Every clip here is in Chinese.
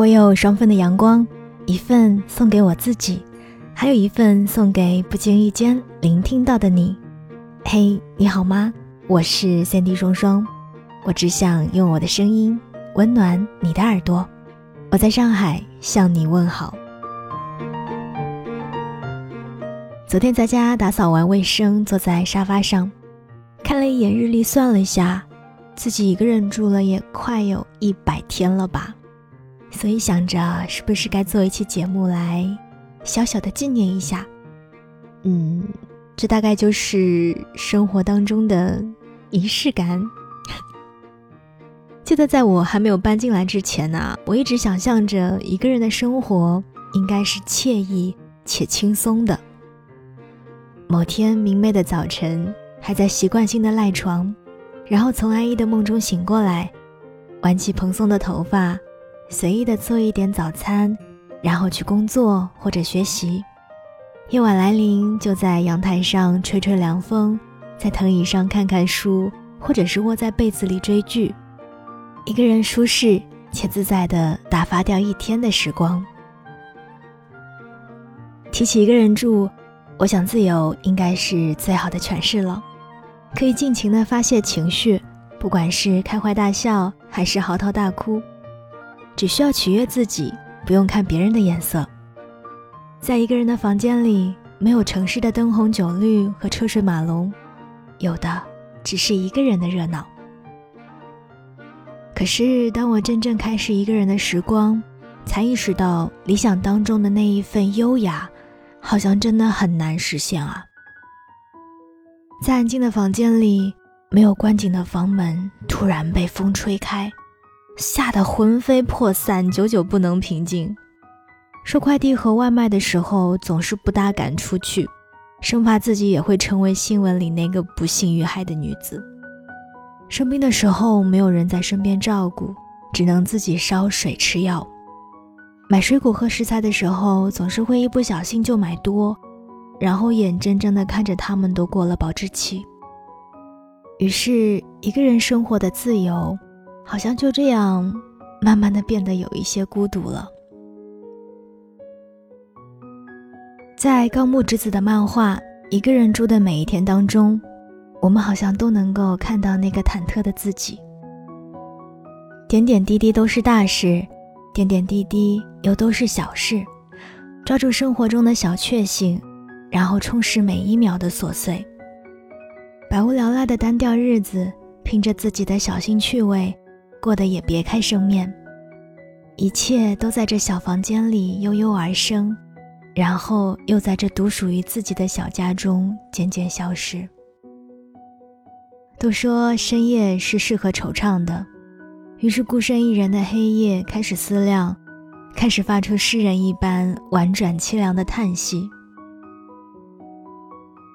我有双份的阳光，一份送给我自己，还有一份送给不经意间聆听到的你。嘿，你好吗？我是三 D 双双，我只想用我的声音温暖你的耳朵。我在上海向你问好。昨天在家打扫完卫生，坐在沙发上，看了一眼日历，算了一下，自己一个人住了也快有一百天了吧，所以想着是不是该做一期节目来小小的纪念一下。嗯，这大概就是生活当中的仪式感。记得在我还没有搬进来之前呢，我一直想象着一个人的生活应该是惬意且轻松的。某天明媚的早晨，还在习惯性的赖床，然后从安逸的梦中醒过来，挽起蓬松的头发，随意的做一点早餐，然后去工作或者学习。夜晚来临，就在阳台上吹吹凉风，在藤椅上看看书，或者是窝在被子里追剧，一个人舒适且自在的打发掉一天的时光。提起一个人住。我想，自由应该是最好的诠释了，可以尽情的发泄情绪，不管是开怀大笑还是嚎啕大哭，只需要取悦自己，不用看别人的眼色。在一个人的房间里，没有城市的灯红酒绿和车水马龙，有的只是一个人的热闹。可是，当我真正开始一个人的时光，才意识到理想当中的那一份优雅。好像真的很难实现啊！在安静的房间里，没有关紧的房门突然被风吹开，吓得魂飞魄散，久久不能平静。收快递和外卖的时候，总是不大敢出去，生怕自己也会成为新闻里那个不幸遇害的女子。生病的时候，没有人在身边照顾，只能自己烧水吃药。买水果和食材的时候，总是会一不小心就买多，然后眼睁睁地看着他们都过了保质期。于是，一个人生活的自由，好像就这样慢慢的变得有一些孤独了。在高木直子的漫画《一个人住的每一天》当中，我们好像都能够看到那个忐忑的自己。点点滴滴都是大事。点点滴滴又都是小事，抓住生活中的小确幸，然后充实每一秒的琐碎。百无聊赖的单调日子，凭着自己的小心趣味，过得也别开生面。一切都在这小房间里悠悠而生，然后又在这独属于自己的小家中渐渐消失。都说深夜是适合惆怅的。于是孤身一人的黑夜开始思量，开始发出诗人一般婉转凄凉的叹息。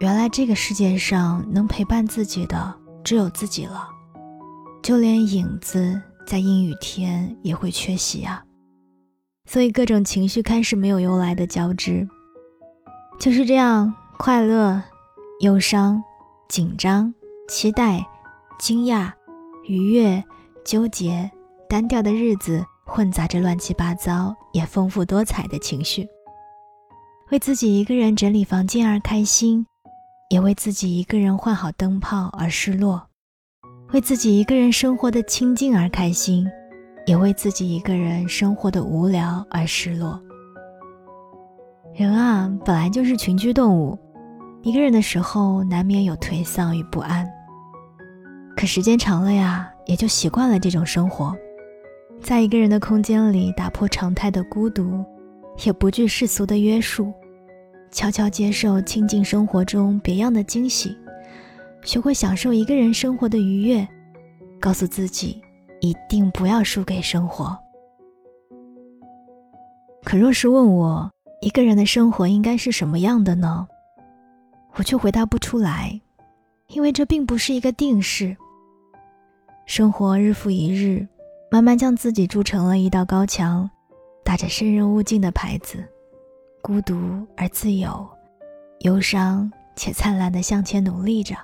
原来这个世界上能陪伴自己的只有自己了，就连影子在阴雨天也会缺席啊。所以各种情绪开始没有由来的交织，就是这样，快乐、忧伤、紧张、期待、惊讶、愉悦。纠结、单调的日子，混杂着乱七八糟也丰富多彩的情绪。为自己一个人整理房间而开心，也为自己一个人换好灯泡而失落；为自己一个人生活的清静而开心，也为自己一个人生活的无聊而失落。人啊，本来就是群居动物，一个人的时候难免有颓丧与不安。可时间长了呀。也就习惯了这种生活，在一个人的空间里打破常态的孤独，也不惧世俗的约束，悄悄接受清静生活中别样的惊喜，学会享受一个人生活的愉悦，告诉自己一定不要输给生活。可若是问我一个人的生活应该是什么样的呢？我却回答不出来，因为这并不是一个定式。生活日复一日，慢慢将自己筑成了一道高墙，打着“生人勿近”的牌子，孤独而自由，忧伤且灿烂的向前努力着。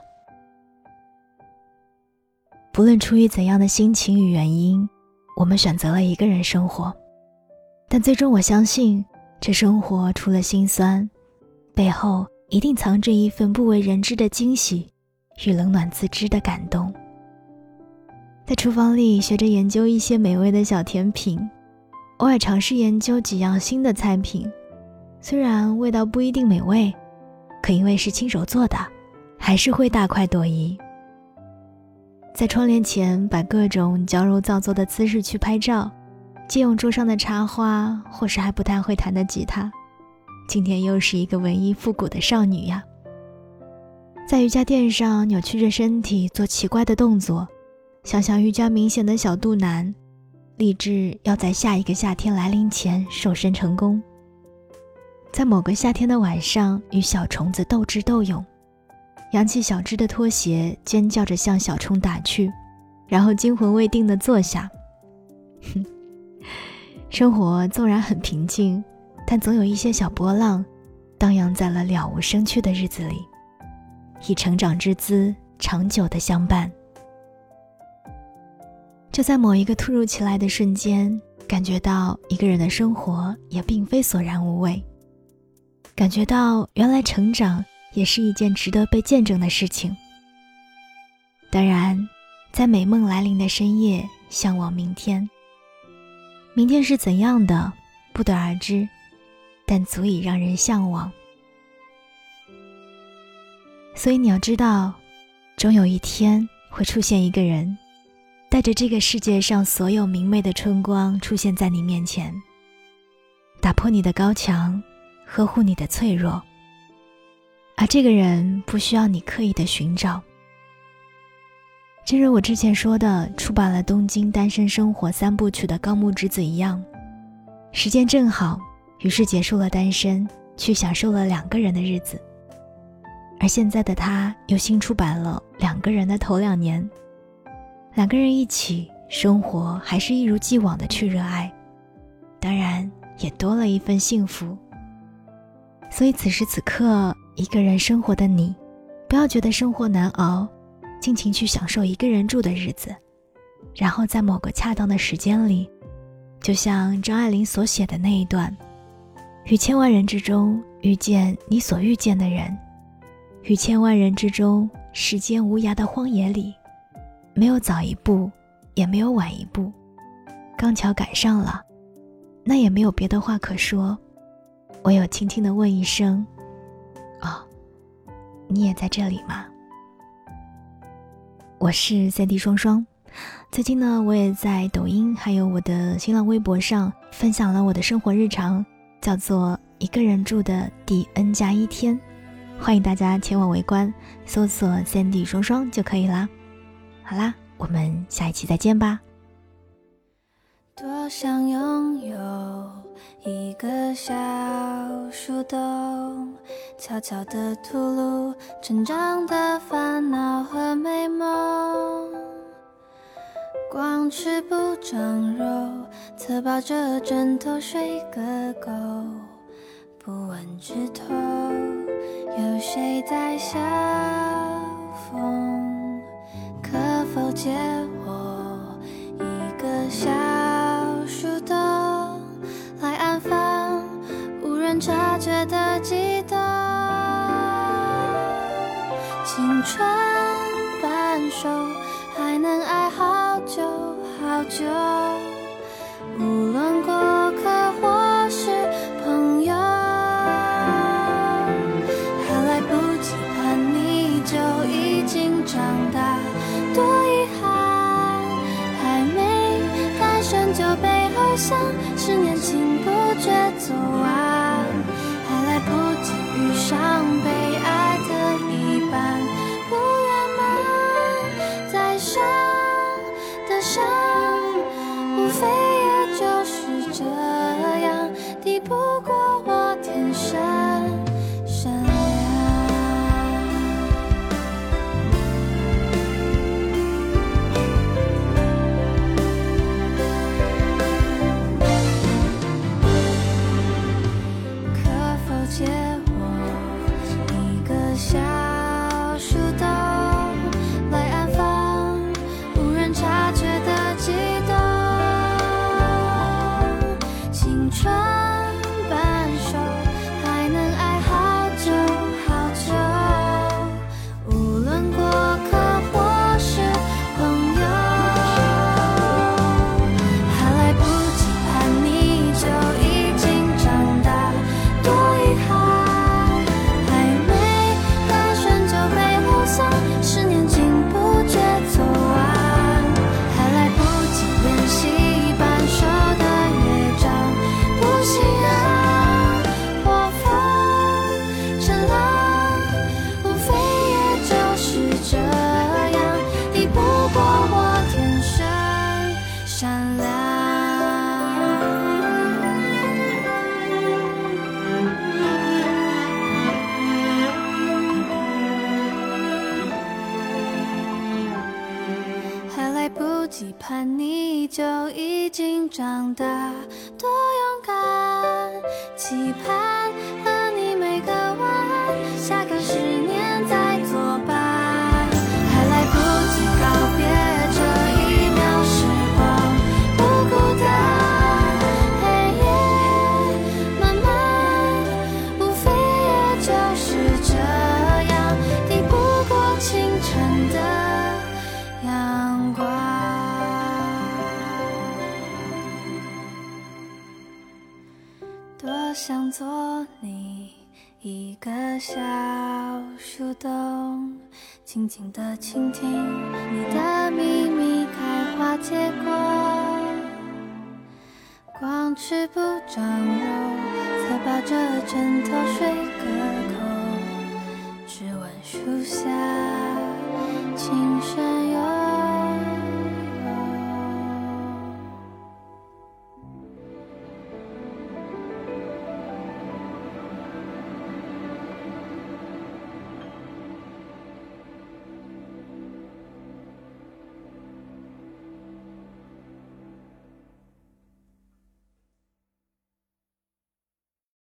不论出于怎样的心情与原因，我们选择了一个人生活，但最终我相信，这生活除了心酸，背后一定藏着一份不为人知的惊喜与冷暖自知的感动。在厨房里学着研究一些美味的小甜品，偶尔尝试研究几样新的菜品，虽然味道不一定美味，可因为是亲手做的，还是会大快朵颐。在窗帘前摆各种矫揉造作的姿势去拍照，借用桌上的插花，或是还不太会弹的吉他。今天又是一个文艺复古的少女呀，在瑜伽垫上扭曲着身体做奇怪的动作。想想瑜伽明显的小肚腩，立志要在下一个夏天来临前瘦身成功。在某个夏天的晚上，与小虫子斗智斗勇，扬起小只的拖鞋，尖叫着向小冲打去，然后惊魂未定地坐下。哼，生活纵然很平静，但总有一些小波浪，荡漾在了了无生趣的日子里，以成长之姿，长久的相伴。就在某一个突如其来的瞬间，感觉到一个人的生活也并非索然无味，感觉到原来成长也是一件值得被见证的事情。当然，在美梦来临的深夜，向往明天。明天是怎样的，不得而知，但足以让人向往。所以你要知道，终有一天会出现一个人。带着这个世界上所有明媚的春光出现在你面前，打破你的高墙，呵护你的脆弱。而这个人不需要你刻意的寻找。正如我之前说的，出版了《东京单身生活三部曲》的高木直子一样，时间正好，于是结束了单身，去享受了两个人的日子。而现在的他又新出版了《两个人的头两年》。两个人一起生活，还是一如既往的去热爱，当然也多了一份幸福。所以此时此刻，一个人生活的你，不要觉得生活难熬，尽情去享受一个人住的日子，然后在某个恰当的时间里，就像张爱玲所写的那一段：于千万人之中遇见你所遇见的人，于千万人之中时间无涯的荒野里。没有早一步，也没有晚一步，刚巧赶上了，那也没有别的话可说，唯有轻轻的问一声：“，你也在这里吗？”我是三 D 双双，最近呢，我也在抖音还有我的新浪微博上分享了我的生活日常，叫做“一个人住的第 N 加一天”，欢迎大家前往围观，搜索三 D 双双就可以啦。好啦，我们下一期再见吧。多想拥有一个小树洞，悄悄地吐露成长的烦恼和美梦。光吃不长肉，侧抱着枕头睡个够。不问枝头有谁在笑风可。否借察觉的悸动。青春半熟，还能爱好久好久。无论过客或是朋友，还来不及叛逆，就已经长大。多遗憾，还没诞生就被偶像，是年轻不觉走完，不及遇上悲哀。长大，多想做你一个小树洞静静的倾听你的秘密开花结果。光吃不长肉侧抱着枕头睡个够。只闻树下